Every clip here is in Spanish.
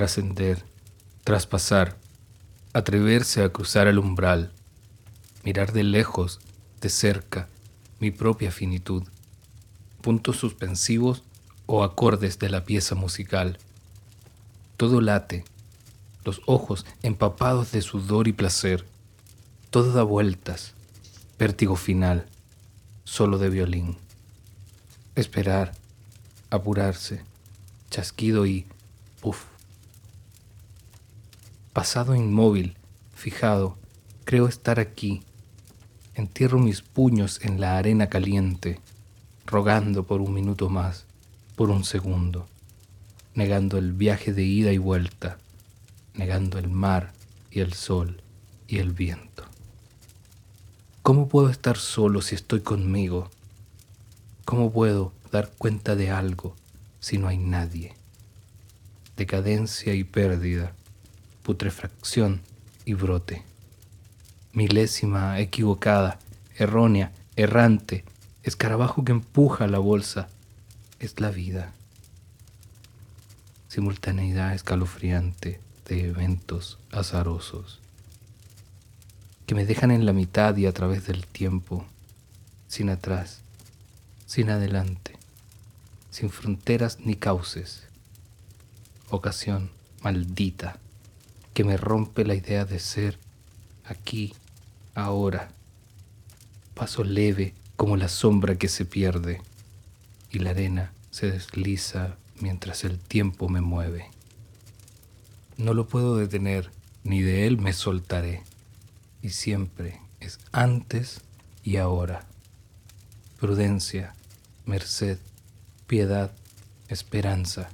trascender, traspasar, atreverse a cruzar el umbral, mirar de lejos, de cerca, mi propia finitud, puntos suspensivos o acordes de la pieza musical. Todo late, los ojos empapados de sudor y placer, todo da vueltas, vértigo final, solo de violín. Esperar, apurarse, chasquido y puff. Pasado inmóvil, fijado, creo estar aquí. Entierro mis puños en la arena caliente, rogando por un minuto más, por un segundo, negando el viaje de ida y vuelta, negando el mar y el sol y el viento. ¿Cómo puedo estar solo si estoy conmigo? ¿Cómo puedo dar cuenta de algo si no hay nadie? Decadencia y pérdida putrefacción y brote. Milésima, equivocada, errónea, errante, escarabajo que empuja la bolsa, es la vida. Simultaneidad escalofriante de eventos azarosos que me dejan en la mitad y a través del tiempo, sin atrás, sin adelante, sin fronteras ni cauces. Ocasión maldita que me rompe la idea de ser aquí, ahora. Paso leve como la sombra que se pierde y la arena se desliza mientras el tiempo me mueve. No lo puedo detener, ni de él me soltaré, y siempre es antes y ahora. Prudencia, merced, piedad, esperanza,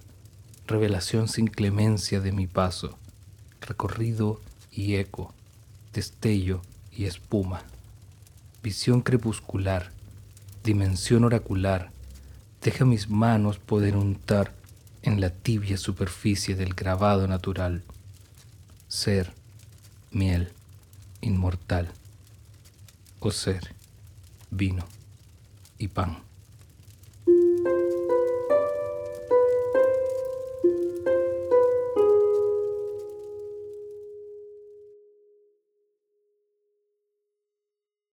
revelación sin clemencia de mi paso recorrido y eco, destello y espuma, visión crepuscular, dimensión oracular, deja mis manos poder untar en la tibia superficie del grabado natural, ser, miel, inmortal, o ser, vino y pan.